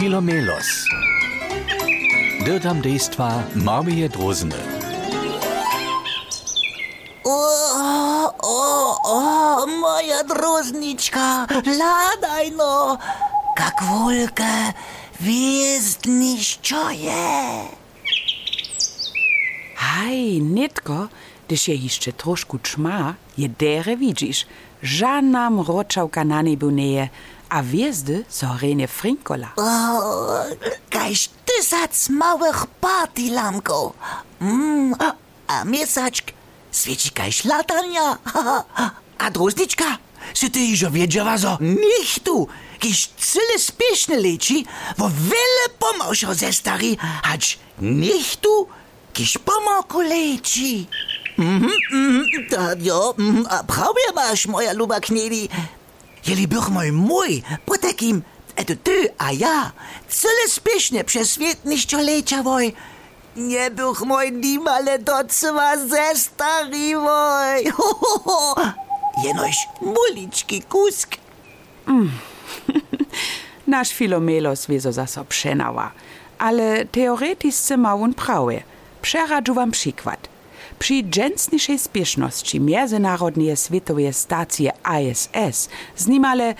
Filomelos. Dirtam dejstva Marmije Drozene. O, o, o, moja drozniczka, ladaj no, jak wolkę wjezdniszczuje. Haj, netko, gdyż je jeszcze troszkę czma, je dere widzisz. Żadna mroczałka na niebu nie a wjezdy zorenie frinkola. O, kaž tysac małych party lamków. Mm, a, miesaczk świeci kaž latania. A drozniczka, si ty już wiedziała, że niech tu, kiż cyle spieszne leci, wo wiele pomałszo ze stary, hać niech tu, kiż pomałku leci. Mhm, mhm, tak, jo, mhm, a prawie masz, moja luba kniedi. Jeli bych mój po takim, eto ty, a ja, cyle spiesznie przez świat niszczolecia woj. Nie mój nimale docwa ze stary woj. Ho, ho, ho. Jenoś muliczki kusk. Nasz Filomelos wieso zaso przenała, ale teoretycznie ma on prawie. Przeradzu wam przykład. Przy dżęsniejszej spieszności Międzynarodnej Światowej Stacji ISS z niemale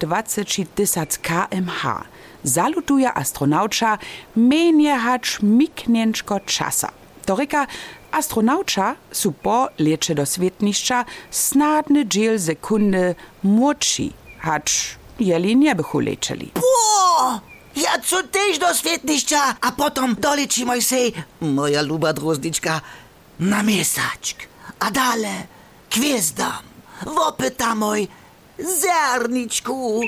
28 tysiąc kmh zalutuje astronaucza mniej hacz miknięczko czasa. To reka astronaucza su po lecze do świetniszcza snadny dziel sekundy młodszy, hacz jeli nie bychu leczyli. O, ja co też do świetniszcza, a potem doleci moj sej, moja luba drozniczka, na miesaczk. A dale, gwiezdam, wopyta moj, zerniczku.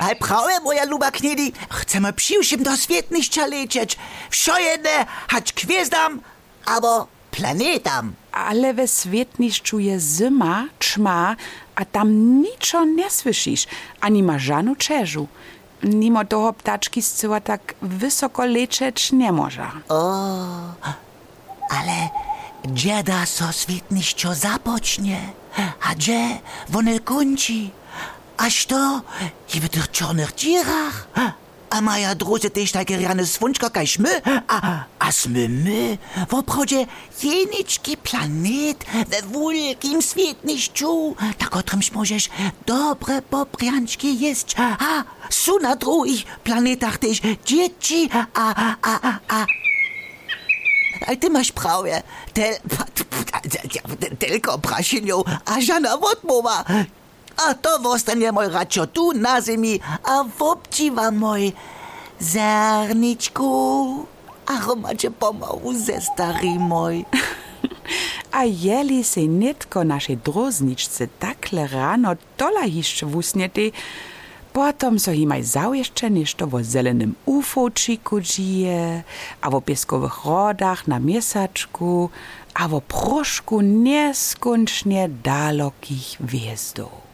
Aj prawie, moja luba kniedi, chcemy przyjściem do świetniszcza lecieć. Wszojene, hać gwiezdam, albo planetam. Ale we świetniszczu je zima, czma, a tam niczo nie słyszysz, ani ma żanu czerzu. Mimo toho ptaczki zcyła tak wysoko lecieć nie może. Ale gdzie da so świetniszczo zapocznie, a gdzie wone kończy? Aż to i w tych czarnych dzierach. A moja drodze też takie rane swączka kaž my, a, a sme my w obchodzie jeniczki planet we wielkim świetniszczu, na którym możesz dobre poprianczki jeść. A są na drugich planetach też dzieci, a, a, a, a, a ty masz prawie, tel, tylko prasieniu, a żana odmowa. A to zostanie mój racio tu na ziemi, a wobciwa mój zerniczku. A macie pomału ze stary mój. A jeli se netko naszej drozniczce takle rano dola jeszcze wusniety, potom so himaj zaujeszcze nešto wo zelenym ufočiku dzieje, a wo pieskowych rodach na miesaczku, a wo proszku nieskoncznie dalokich wjezdów.